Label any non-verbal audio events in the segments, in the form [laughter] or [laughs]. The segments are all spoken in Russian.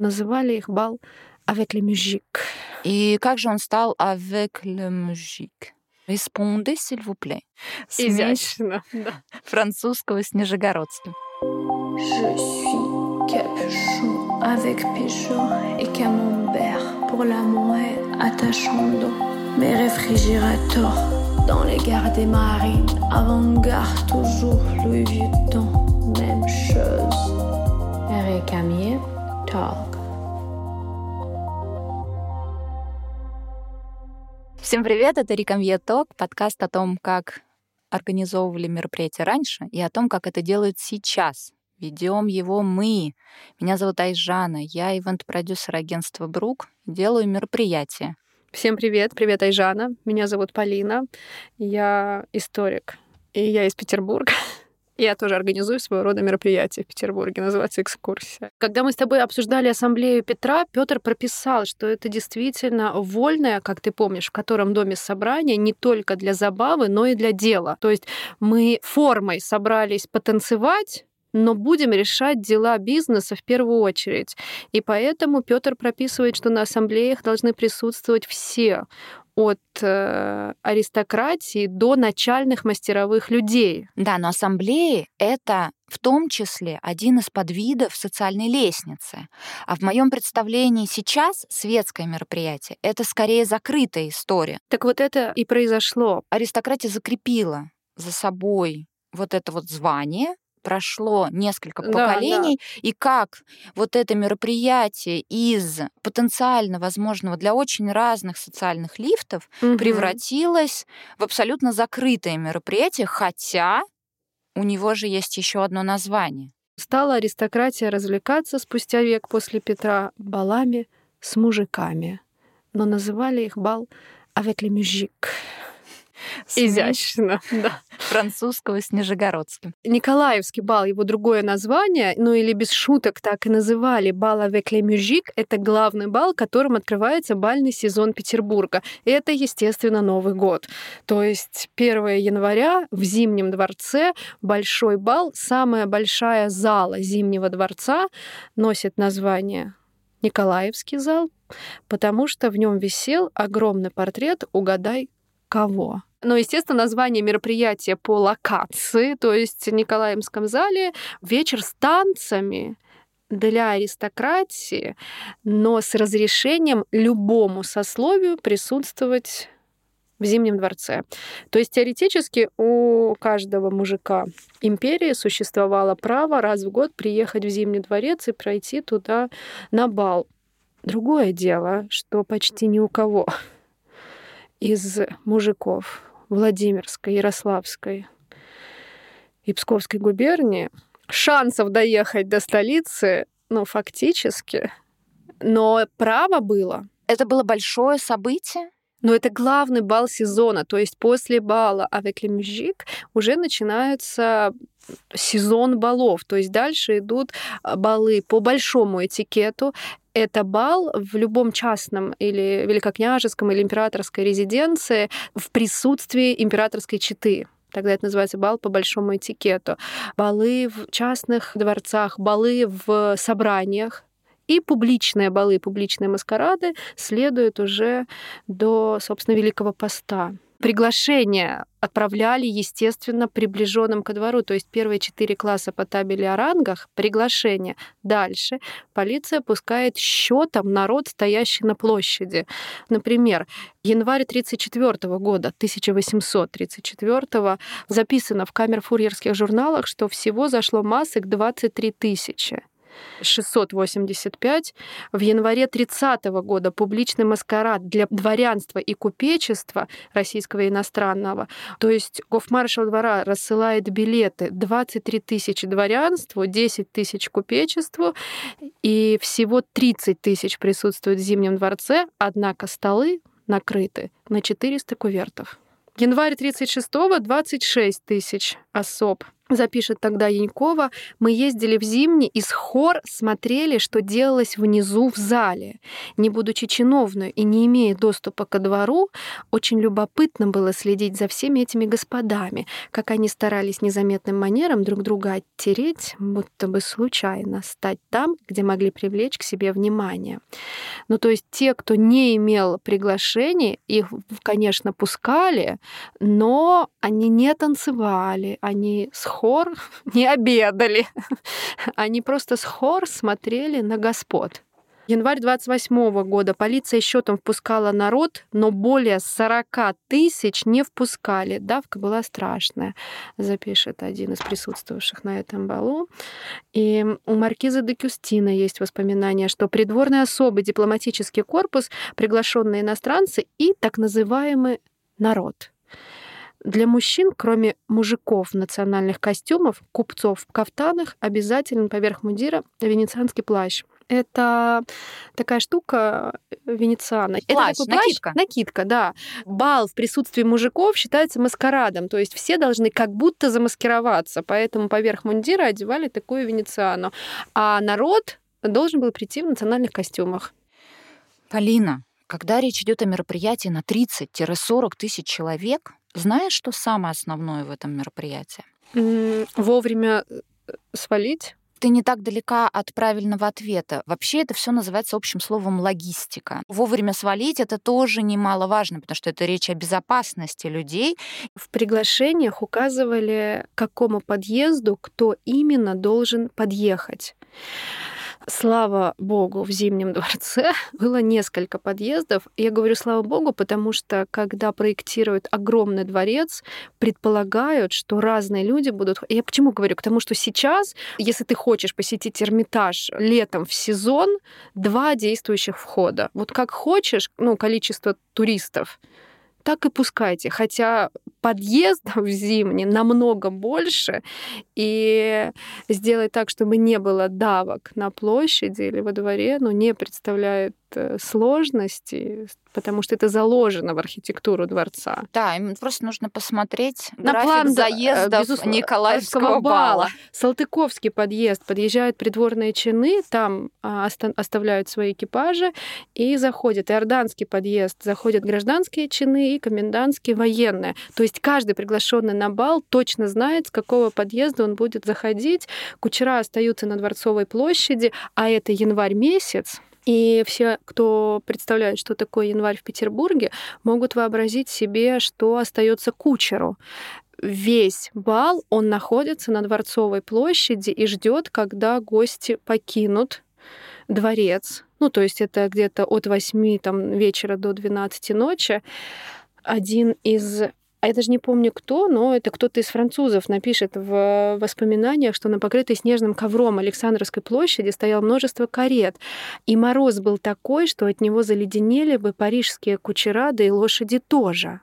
Называли их бал avec le musique. И как же он стал avec le musique? Répondez, s'il vous plaît. Изящно, да. Французского с нижегородским. Je suis capuchon avec pécheur et camembert pour l'amour attachando mes réfrigérateurs dans les gares des marines avant-garde toujours Louis Vuitton même chose Eric Amier Talk Всем привет, это Рикамье Ток, подкаст о том, как организовывали мероприятия раньше и о том, как это делают сейчас. Ведем его мы. Меня зовут Айжана, я ивент-продюсер агентства Брук, делаю мероприятия. Всем привет, привет, Айжана. Меня зовут Полина, я историк, и я из Петербурга. [laughs] Я тоже организую своего рода мероприятие в Петербурге, называется «Экскурсия». Когда мы с тобой обсуждали ассамблею Петра, Петр прописал, что это действительно вольное, как ты помнишь, в котором доме собрания не только для забавы, но и для дела. То есть мы формой собрались потанцевать, но будем решать дела бизнеса в первую очередь. И поэтому Петр прописывает, что на ассамблеях должны присутствовать все от э, аристократии до начальных мастеровых людей. Да, но ассамблеи — это в том числе один из подвидов социальной лестницы. А в моем представлении сейчас светское мероприятие — это скорее закрытая история. Так вот это и произошло. Аристократия закрепила за собой вот это вот звание, прошло несколько поколений, да, и как вот это мероприятие из потенциально возможного для очень разных социальных лифтов угу. превратилось в абсолютно закрытое мероприятие, хотя у него же есть еще одно название. Стала аристократия развлекаться спустя век после Петра балами с мужиками, но называли их бал les musiques. Изящно, [laughs] да. Французского с нижегородским. Николаевский бал, его другое название, ну или без шуток так и называли, бал avec les musiques, это главный бал, которым открывается бальный сезон Петербурга. И это, естественно, Новый год. То есть 1 января в Зимнем дворце большой бал, самая большая зала Зимнего дворца носит название Николаевский зал, потому что в нем висел огромный портрет «Угадай кого». Но, естественно, название мероприятия по локации, то есть в Николаевском зале вечер с танцами для аристократии, но с разрешением любому сословию присутствовать в Зимнем дворце. То есть теоретически у каждого мужика империи существовало право раз в год приехать в Зимний дворец и пройти туда на бал. Другое дело, что почти ни у кого из мужиков Владимирской, Ярославской и Псковской губернии шансов доехать до столицы, ну, фактически, но право было. Это было большое событие? Но это главный бал сезона, то есть после бала musique уже начинается сезон балов, то есть дальше идут а, балы по большому этикету это бал в любом частном или великокняжеском или императорской резиденции в присутствии императорской четы. Тогда это называется бал по большому этикету. Балы в частных дворцах, балы в собраниях, и публичные балы, публичные маскарады следуют уже до, собственно, Великого Поста. Приглашения отправляли, естественно, приближенным ко двору. То есть первые четыре класса по табели о рангах — приглашение. Дальше полиция пускает счетом народ, стоящий на площади. Например, январь 1934 года, 1834 записано в камер-фурьерских журналах, что всего зашло масок 23 тысячи. 685. В январе 30 года публичный маскарад для дворянства и купечества российского и иностранного. То есть гофмаршал двора рассылает билеты 23 тысячи дворянству, 10 тысяч купечеству, и всего 30 тысяч присутствует в Зимнем дворце, однако столы накрыты на 400 кувертов. Январь 36-го 26 тысяч особ запишет тогда Янькова, мы ездили в Зимний и с хор смотрели, что делалось внизу в зале. Не будучи чиновной и не имея доступа ко двору, очень любопытно было следить за всеми этими господами, как они старались незаметным манером друг друга оттереть, будто бы случайно стать там, где могли привлечь к себе внимание. Ну, то есть те, кто не имел приглашений, их, конечно, пускали, но они не танцевали, они с хор [laughs] не обедали. Они просто с хор смотрели на господ. Январь 28 года полиция еще там впускала народ, но более 40 тысяч не впускали. Давка была страшная, запишет один из присутствовавших на этом балу. И у маркиза де Кюстина есть воспоминания, что придворный особый дипломатический корпус, приглашенные иностранцы и так называемый народ. Для мужчин, кроме мужиков в национальных костюмах, купцов в кафтанах, обязателен поверх мундира венецианский плащ. Это такая штука э, венециана. Плащ, это такой накидка. Плащ, накидка, да. Бал в присутствии мужиков считается маскарадом, то есть все должны как будто замаскироваться, поэтому поверх мундира одевали такую венециану. А народ должен был прийти в национальных костюмах. Полина, когда речь идет о мероприятии на 30-40 тысяч человек, знаешь, что самое основное в этом мероприятии? Вовремя э, свалить ты не так далека от правильного ответа. Вообще это все называется общим словом логистика. Вовремя свалить это тоже немаловажно, потому что это речь о безопасности людей. В приглашениях указывали, к какому подъезду кто именно должен подъехать. Слава богу, в Зимнем дворце [laughs] было несколько подъездов. Я говорю слава богу, потому что когда проектируют огромный дворец, предполагают, что разные люди будут... Я почему говорю? К тому, что сейчас, если ты хочешь посетить Эрмитаж летом в сезон, два действующих входа. Вот как хочешь, ну, количество туристов, так и пускайте. Хотя подъездов зимний намного больше, и сделать так, чтобы не было давок на площади или во дворе, ну, не представляет сложности, потому что это заложено в архитектуру дворца. Да, им просто нужно посмотреть на график план заездов безусловно, Николаевского бала. Салтыковский подъезд. Подъезжают придворные чины, там а, оставляют свои экипажи и заходят. Иорданский подъезд. Заходят гражданские чины и комендантские военные. То есть каждый приглашенный на бал точно знает, с какого подъезда он будет заходить. Кучера остаются на Дворцовой площади, а это январь месяц, и все, кто представляет, что такое январь в Петербурге, могут вообразить себе, что остается кучеру весь бал, он находится на Дворцовой площади и ждет, когда гости покинут дворец. Ну, то есть это где-то от 8 там, вечера до 12 ночи. Один из а я даже не помню кто, но это кто-то из французов напишет в воспоминаниях, что на покрытой снежным ковром Александровской площади стояло множество карет, и мороз был такой, что от него заледенели бы парижские кучера, да и лошади тоже.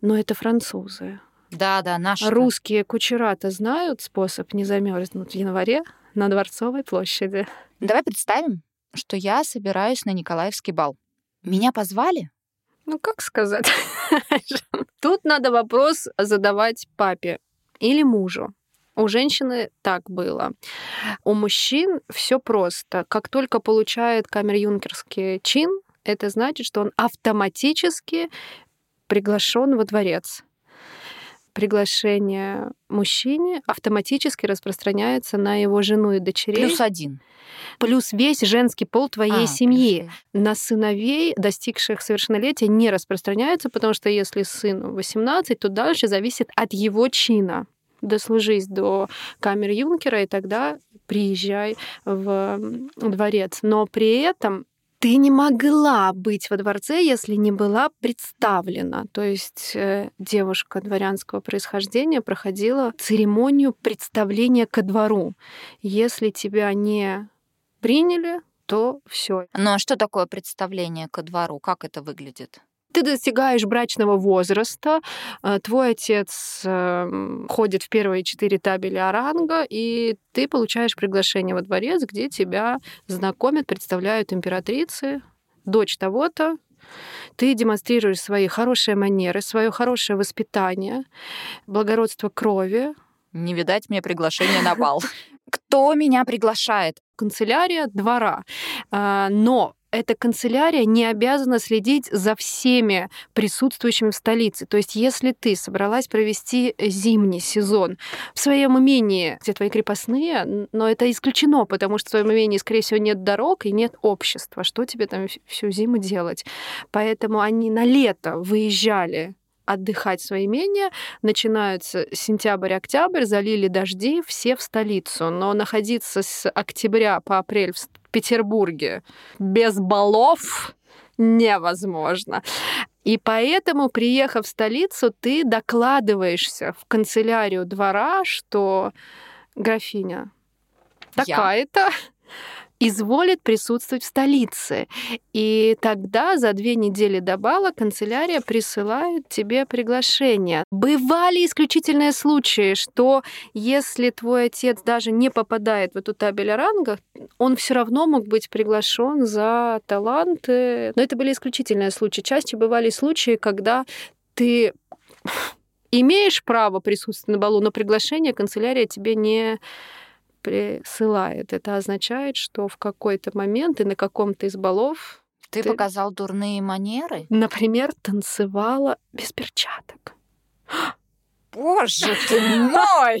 Но это французы. Да, да, наши. Русские кучера-то знают способ не замерзнуть в январе на Дворцовой площади. Давай представим, что я собираюсь на Николаевский бал. Меня позвали? Ну, как сказать? [laughs] Тут надо вопрос задавать папе или мужу. У женщины так было. У мужчин все просто. Как только получает камер-юнкерский чин, это значит, что он автоматически приглашен во дворец приглашение мужчине автоматически распространяется на его жену и дочерей. Плюс один. Плюс весь женский пол твоей а, семьи. Плюс. На сыновей, достигших совершеннолетия, не распространяется, потому что если сыну 18, то дальше зависит от его чина дослужись до камер юнкера, и тогда приезжай в дворец. Но при этом ты не могла быть во дворце, если не была представлена. То есть э, девушка дворянского происхождения проходила церемонию представления ко двору. Если тебя не приняли, то все. Ну а что такое представление ко двору? Как это выглядит? Ты достигаешь брачного возраста, э, твой отец эм, ходит в первые четыре табели оранга, и ты получаешь приглашение во дворец, где тебя знакомят, представляют императрицы, дочь того-то, ты демонстрируешь свои хорошие манеры, свое хорошее воспитание, благородство крови, Не видать мне приглашения на бал. [laughs] Кто меня приглашает? Канцелярия двора. А, но эта канцелярия не обязана следить за всеми присутствующими в столице. То есть, если ты собралась провести зимний сезон в своем имении, где твои крепостные, но это исключено, потому что в своем имении, скорее всего, нет дорог и нет общества. Что тебе там всю зиму делать? Поэтому они на лето выезжали отдыхать свои имения. Начинаются сентябрь-октябрь, залили дожди, все в столицу. Но находиться с октября по апрель в Петербурге без балов невозможно. И поэтому, приехав в столицу, ты докладываешься в канцелярию двора, что графиня такая-то изволит присутствовать в столице. И тогда за две недели до бала канцелярия присылает тебе приглашение. Бывали исключительные случаи, что если твой отец даже не попадает в эту табель о рангах, он все равно мог быть приглашен за таланты. Но это были исключительные случаи. Чаще бывали случаи, когда ты имеешь право присутствовать на балу, но приглашение канцелярия тебе не присылает. Это означает, что в какой-то момент и на каком-то из балов ты, ты показал дурные манеры? Например, танцевала без перчаток. Боже ты мой!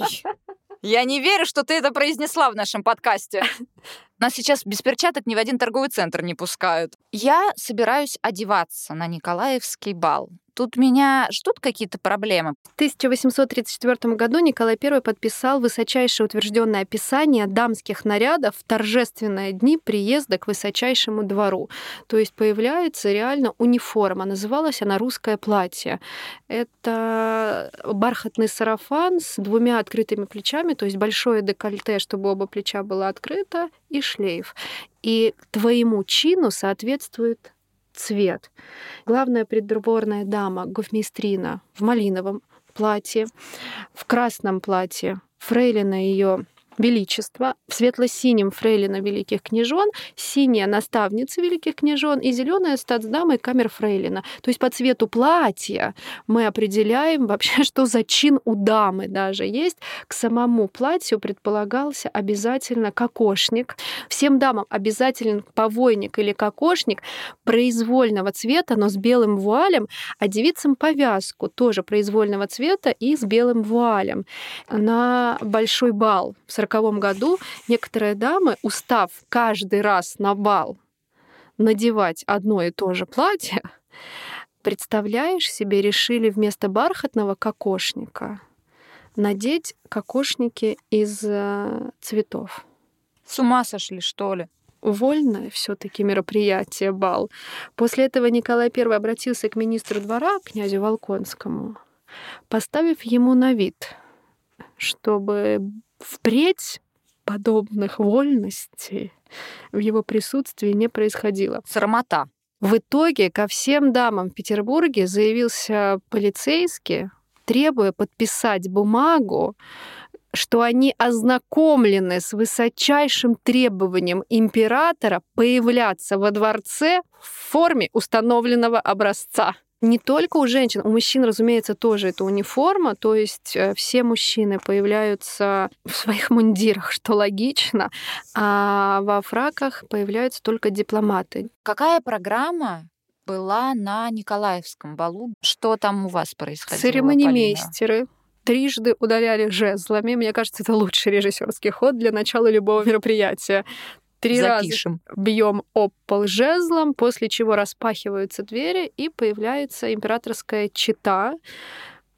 Я не верю, что ты это произнесла в нашем подкасте. [laughs] Нас сейчас без перчаток ни в один торговый центр не пускают. Я собираюсь одеваться на Николаевский бал. Тут меня ждут какие-то проблемы. В 1834 году Николай I подписал высочайшее утвержденное описание дамских нарядов в торжественные дни приезда к высочайшему двору. То есть появляется реально униформа. Называлась она «Русское платье». Это бархатный сарафан с двумя открытыми плечами, то есть большое декольте, чтобы оба плеча было открыто, и шлейф. И твоему чину соответствует цвет. Главная придворная дама, гофмейстрина, в малиновом платье, в красном платье, фрейлина ее Величество, в светло-синем фрейлина великих княжон, синяя наставница великих княжон и зеленая статсдама и камер фрейлина. То есть по цвету платья мы определяем вообще, [laughs] что за чин у дамы даже есть. К самому платью предполагался обязательно кокошник. Всем дамам обязателен повойник или кокошник произвольного цвета, но с белым вуалем, а девицам повязку тоже произвольного цвета и с белым вуалем. На большой бал в 1940 году некоторые дамы, устав каждый раз на бал надевать одно и то же платье, представляешь себе, решили вместо бархатного кокошника надеть кокошники из э, цветов. С ума сошли, что ли? Вольное все-таки мероприятие бал. После этого Николай I обратился к министру двора, князю Волконскому, поставив ему на вид, чтобы впредь подобных вольностей в его присутствии не происходило. Срамота. В итоге ко всем дамам в Петербурге заявился полицейский, требуя подписать бумагу, что они ознакомлены с высочайшим требованием императора появляться во дворце в форме установленного образца не только у женщин, у мужчин, разумеется, тоже это униформа, то есть э, все мужчины появляются в своих мундирах, что логично, а во фраках появляются только дипломаты. Какая программа была на Николаевском балу? Что там у вас происходило? Церемонимейстеры трижды ударяли жезлами. Мне кажется, это лучший режиссерский ход для начала любого мероприятия. Три Запишем. раза бьем об пол жезлом, после чего распахиваются двери, и появляется императорская чита.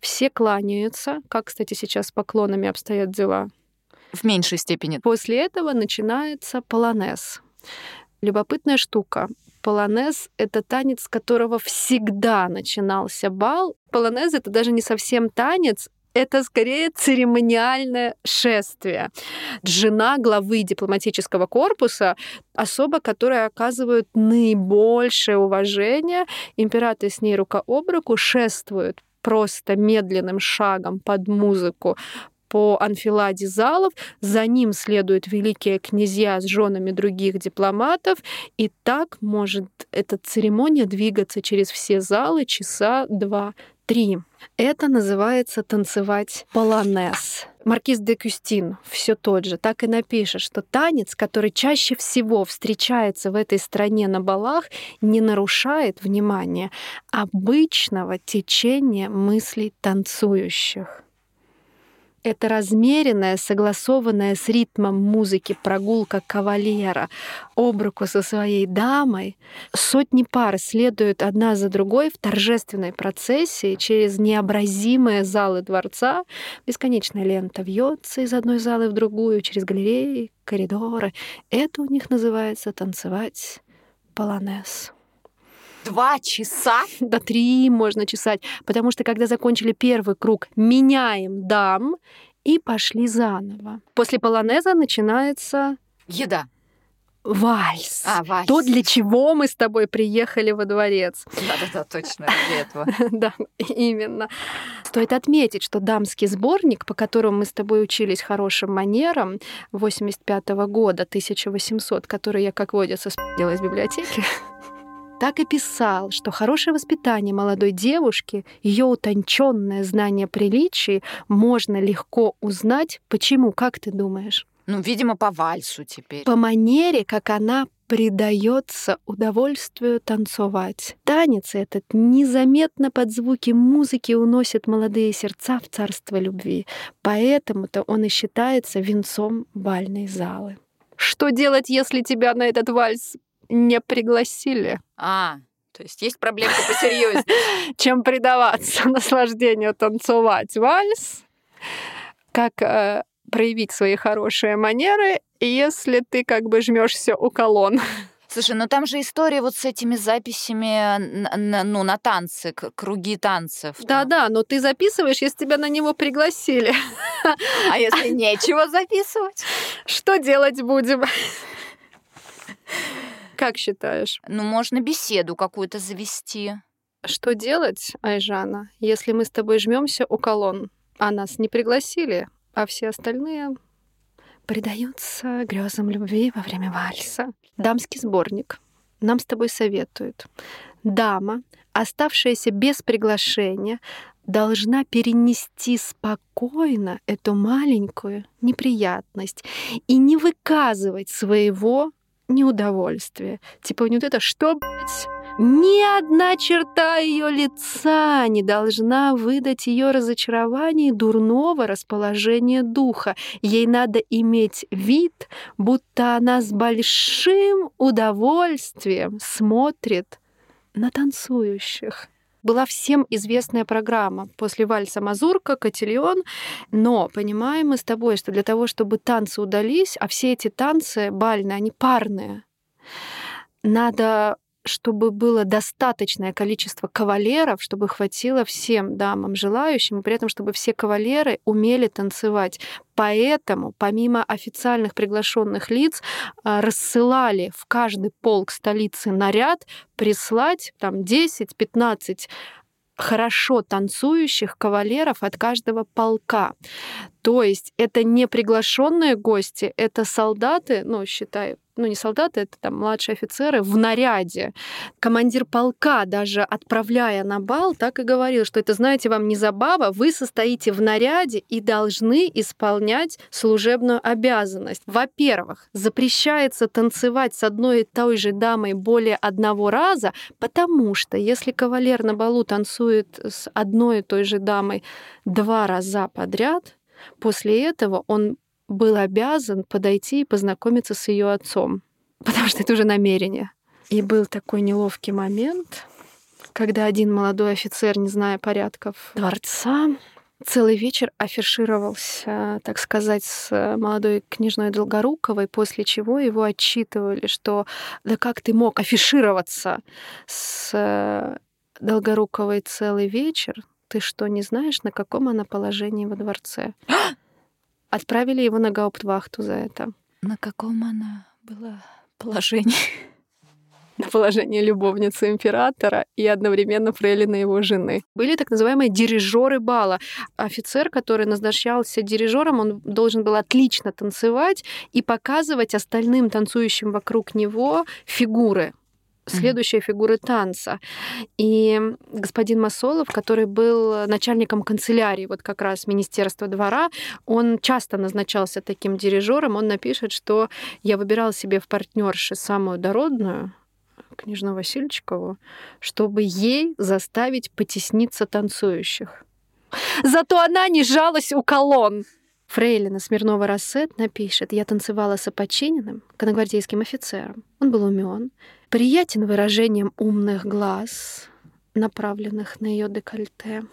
Все кланяются, как, кстати, сейчас с поклонами обстоят дела. В меньшей степени. После этого начинается полонез. Любопытная штука. Полонез — это танец, с которого всегда начинался бал. Полонез — это даже не совсем танец, это скорее церемониальное шествие. Жена главы дипломатического корпуса, особа, которая оказывает наибольшее уважение. Император с ней рука об руку шествует просто медленным шагом под музыку по анфиладе залов, за ним следуют великие князья с женами других дипломатов, и так может эта церемония двигаться через все залы часа два-три. Это называется танцевать полонез. Маркиз де Кюстин все тот же, так и напишет, что танец, который чаще всего встречается в этой стране на балах, не нарушает, внимание, обычного течения мыслей танцующих. Это размеренная, согласованная с ритмом музыки прогулка кавалера об руку со своей дамой. Сотни пар следуют одна за другой в торжественной процессии через необразимые залы дворца. Бесконечная лента вьется из одной залы в другую, через галереи, коридоры. Это у них называется танцевать полонез. Два часа? До три можно чесать. Потому что когда закончили первый круг, меняем дам и пошли заново. После полонеза начинается... Еда. Вальс. А, вальс. То, для чего мы с тобой приехали во дворец. Да-да-да, точно, для этого. [laughs] Да, именно. Стоит отметить, что дамский сборник, по которому мы с тобой учились хорошим манерам 85 года, 1800, который я, как водится, спила из библиотеки, [laughs] так и писал, что хорошее воспитание молодой девушки, ее утонченное знание приличий можно легко узнать. Почему? Как ты думаешь? Ну, видимо, по вальсу теперь. По манере, как она предается удовольствию танцевать. Танец этот незаметно под звуки музыки уносит молодые сердца в царство любви. Поэтому-то он и считается венцом бальной залы. Что делать, если тебя на этот вальс не пригласили? А, то есть есть проблемка посерьезнее. [laughs] Чем предаваться [laughs] наслаждению танцевать вальс, как э, проявить свои хорошие манеры, если ты как бы жмешься у колонн. [laughs] Слушай, ну там же история вот с этими записями на, на, ну, на танцы, круги танцев. Да-да, но ты записываешь, если тебя на него пригласили. А если нечего записывать? Что делать будем? Как считаешь? Ну, можно беседу какую-то завести. Что делать, Айжана, если мы с тобой жмемся у колонн, а нас не пригласили, а все остальные предаются грезам любви во время вальса? Дамский сборник нам с тобой советует. Дама, оставшаяся без приглашения, должна перенести спокойно эту маленькую неприятность и не выказывать своего неудовольствие. Типа, не вот это, что, блядь? Ни одна черта ее лица не должна выдать ее разочарование и дурного расположения духа. Ей надо иметь вид, будто она с большим удовольствием смотрит на танцующих была всем известная программа после вальса Мазурка, Котильон, но понимаем мы с тобой, что для того, чтобы танцы удались, а все эти танцы бальные, они парные, надо чтобы было достаточное количество кавалеров, чтобы хватило всем дамам желающим, и при этом, чтобы все кавалеры умели танцевать. Поэтому, помимо официальных приглашенных лиц, а, рассылали в каждый полк столицы наряд прислать там 10-15 хорошо танцующих кавалеров от каждого полка. То есть это не приглашенные гости, это солдаты, ну, считай, ну не солдаты, это там младшие офицеры в наряде. Командир полка даже отправляя на бал, так и говорил, что это, знаете, вам не забава, вы состоите в наряде и должны исполнять служебную обязанность. Во-первых, запрещается танцевать с одной и той же дамой более одного раза, потому что если кавалер на балу танцует с одной и той же дамой два раза подряд, После этого он был обязан подойти и познакомиться с ее отцом, [laughs] потому что это уже намерение. И был такой неловкий момент, когда один молодой офицер, не зная порядков дворца, целый вечер афишировался, так сказать, с молодой княжной Долгоруковой, после чего его отчитывали, что да как ты мог афишироваться с Долгоруковой целый вечер, ты что, не знаешь, на каком она положении во дворце? [gasps] Отправили его на гауптвахту за это. На каком она была положении? [laughs] на положение любовницы императора и одновременно фрейлина его жены. Были так называемые дирижеры бала. Офицер, который назначался дирижером, он должен был отлично танцевать и показывать остальным танцующим вокруг него фигуры следующие mm-hmm. фигуры танца. И господин Масолов, который был начальником канцелярии вот как раз Министерства двора, он часто назначался таким дирижером. Он напишет, что я выбирал себе в партнерши самую дородную, княжну Васильчикову, чтобы ей заставить потесниться танцующих. Зато она не жалась у колонн. Фрейлина Смирнова Рассет напишет, я танцевала с опочиненным, коногвардейским офицером. Он был умен, приятен выражением умных глаз, направленных на ее декольте,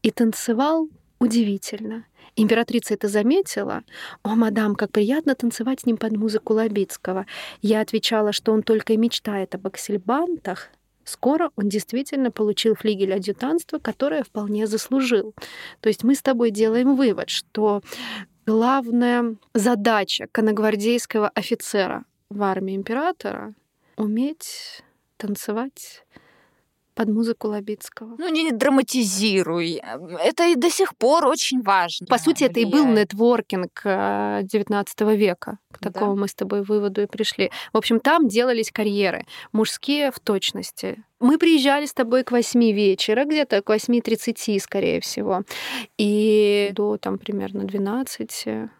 и танцевал удивительно. Императрица это заметила. «О, мадам, как приятно танцевать с ним под музыку Лобицкого». Я отвечала, что он только и мечтает об аксельбантах, Скоро он действительно получил флигель адъютанства, которое вполне заслужил. То есть мы с тобой делаем вывод, что главная задача коногвардейского офицера в армии императора — уметь танцевать под музыку Лобицкого. Ну, не драматизируй. Это и до сих пор очень важно. По сути, влияет. это и был нетворкинг XIX э, века. К такому да. мы с тобой выводу и пришли. В общем, там делались карьеры. Мужские в точности. Мы приезжали с тобой к 8 вечера, где-то к 8.30, скорее всего. И до там примерно 12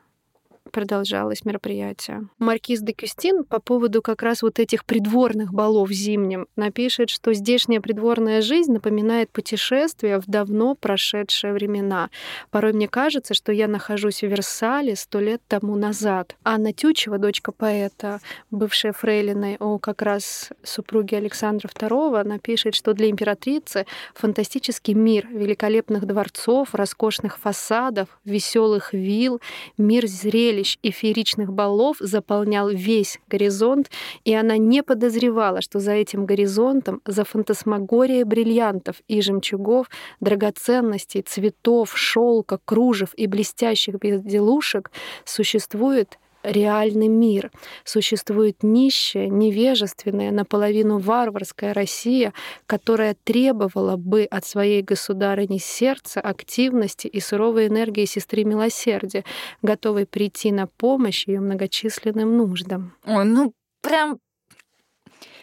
продолжалось мероприятие. Маркиз де Кюстин по поводу как раз вот этих придворных балов зимним напишет, что здешняя придворная жизнь напоминает путешествие в давно прошедшие времена. Порой мне кажется, что я нахожусь в Версале сто лет тому назад. Анна Тючева, дочка поэта, бывшая фрейлиной о как раз супруги Александра II, напишет, что для императрицы фантастический мир великолепных дворцов, роскошных фасадов, веселых вилл, мир зрелищ зрелищ и фееричных балов заполнял весь горизонт, и она не подозревала, что за этим горизонтом, за фантасмагорией бриллиантов и жемчугов, драгоценностей, цветов, шелка, кружев и блестящих безделушек существует реальный мир. Существует нищая, невежественная, наполовину варварская Россия, которая требовала бы от своей государыни сердца, активности и суровой энергии сестры милосердия, готовой прийти на помощь ее многочисленным нуждам. Ой, ну прям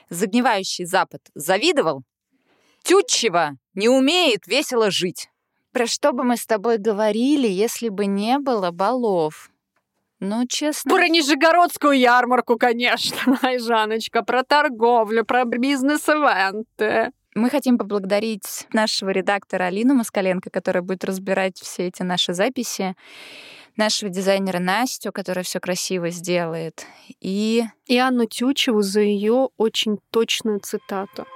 загнивающий Запад завидовал? Тютчева не умеет весело жить. Про что бы мы с тобой говорили, если бы не было балов? Ну, честно... Про Нижегородскую ярмарку, конечно, [laughs] ай, Жаночка, про торговлю, про бизнес-эвенты. Мы хотим поблагодарить нашего редактора Алину Москаленко, которая будет разбирать все эти наши записи, нашего дизайнера Настю, которая все красиво сделает, и... И Анну Тючеву за ее очень точную цитату.